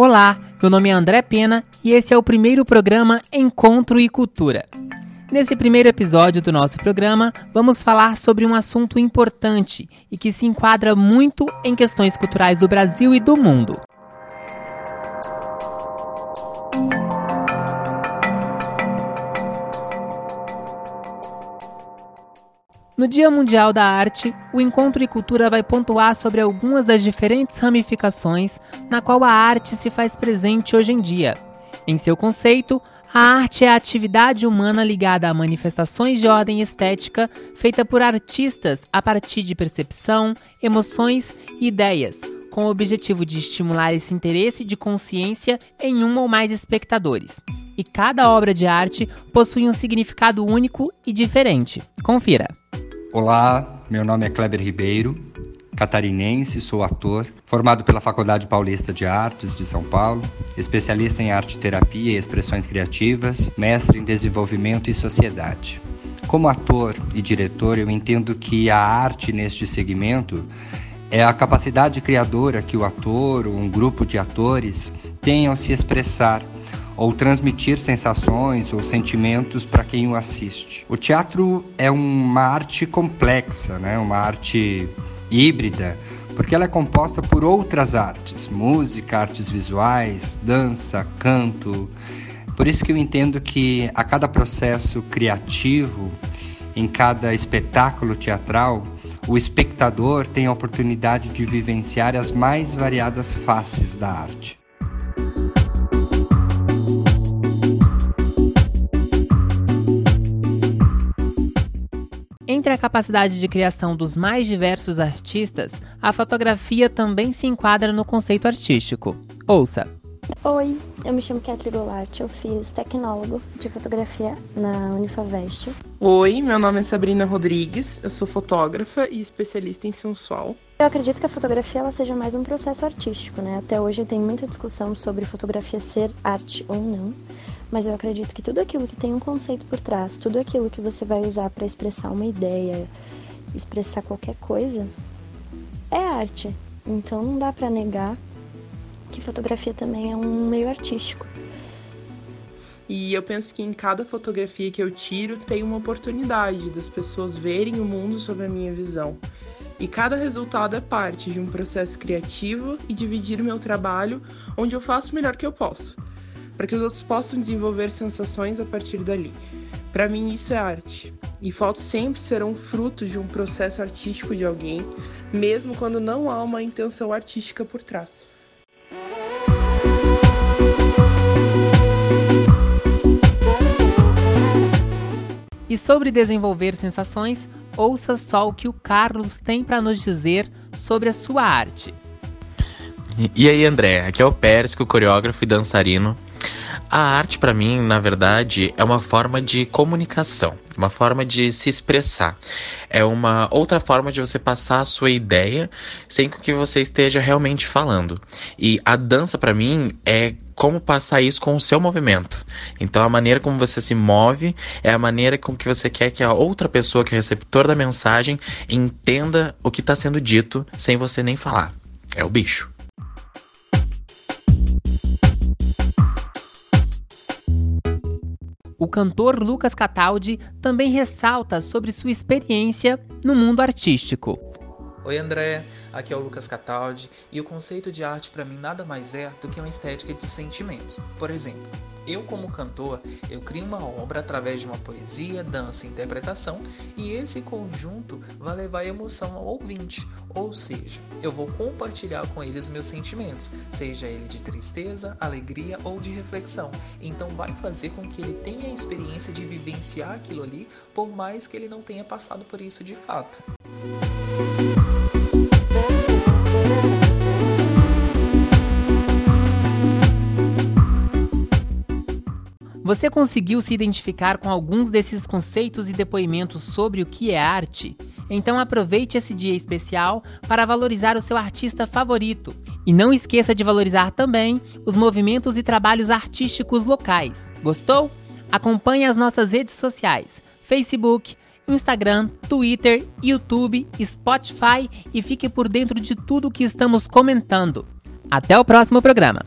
Olá, meu nome é André Pena e esse é o primeiro programa Encontro e Cultura. Nesse primeiro episódio do nosso programa, vamos falar sobre um assunto importante e que se enquadra muito em questões culturais do Brasil e do mundo. No Dia Mundial da Arte, o Encontro e Cultura vai pontuar sobre algumas das diferentes ramificações na qual a arte se faz presente hoje em dia. Em seu conceito, a arte é a atividade humana ligada a manifestações de ordem estética feita por artistas a partir de percepção, emoções e ideias, com o objetivo de estimular esse interesse de consciência em um ou mais espectadores. E cada obra de arte possui um significado único e diferente. Confira! Olá, meu nome é Kleber Ribeiro, catarinense, sou ator, formado pela Faculdade Paulista de Artes de São Paulo, especialista em arte terapia e expressões criativas, mestre em desenvolvimento e sociedade. Como ator e diretor, eu entendo que a arte neste segmento é a capacidade criadora que o ator ou um grupo de atores tem ao se expressar ou transmitir sensações ou sentimentos para quem o assiste. O teatro é uma arte complexa, né? uma arte híbrida, porque ela é composta por outras artes, música, artes visuais, dança, canto. Por isso que eu entendo que a cada processo criativo, em cada espetáculo teatral, o espectador tem a oportunidade de vivenciar as mais variadas faces da arte. Entre a capacidade de criação dos mais diversos artistas, a fotografia também se enquadra no conceito artístico. Ouça! Oi, eu me chamo Kathleen Goulart, eu fiz tecnólogo de fotografia na Unifavest. Oi, meu nome é Sabrina Rodrigues, eu sou fotógrafa e especialista em sensual. Eu acredito que a fotografia ela seja mais um processo artístico, né? Até hoje tem muita discussão sobre fotografia ser arte ou não mas eu acredito que tudo aquilo que tem um conceito por trás, tudo aquilo que você vai usar para expressar uma ideia, expressar qualquer coisa, é arte. Então não dá para negar que fotografia também é um meio artístico. E eu penso que em cada fotografia que eu tiro tem uma oportunidade das pessoas verem o mundo sob a minha visão. E cada resultado é parte de um processo criativo e dividir o meu trabalho onde eu faço o melhor que eu posso para que os outros possam desenvolver sensações a partir dali. Para mim, isso é arte. E fotos sempre serão fruto de um processo artístico de alguém, mesmo quando não há uma intenção artística por trás. E sobre desenvolver sensações, ouça só o que o Carlos tem para nos dizer sobre a sua arte. E aí, André? Aqui é o Pérez, o coreógrafo e dançarino a arte, para mim, na verdade, é uma forma de comunicação, uma forma de se expressar. É uma outra forma de você passar a sua ideia sem que você esteja realmente falando. E a dança, para mim, é como passar isso com o seu movimento. Então, a maneira como você se move é a maneira com que você quer que a outra pessoa, que é o receptor da mensagem, entenda o que está sendo dito sem você nem falar. É o bicho. O cantor Lucas Cataldi também ressalta sobre sua experiência no mundo artístico. Oi André, aqui é o Lucas Cataldi e o conceito de arte para mim nada mais é do que uma estética de sentimentos. Por exemplo, eu como cantor, eu crio uma obra através de uma poesia, dança e interpretação e esse conjunto vai levar emoção ao ouvinte, ou seja, eu vou compartilhar com ele os meus sentimentos, seja ele de tristeza, alegria ou de reflexão. Então vai fazer com que ele tenha a experiência de vivenciar aquilo ali, por mais que ele não tenha passado por isso de fato. Você conseguiu se identificar com alguns desses conceitos e depoimentos sobre o que é arte? Então aproveite esse dia especial para valorizar o seu artista favorito. E não esqueça de valorizar também os movimentos e trabalhos artísticos locais. Gostou? Acompanhe as nossas redes sociais: Facebook, Instagram, Twitter, YouTube, Spotify e fique por dentro de tudo o que estamos comentando. Até o próximo programa!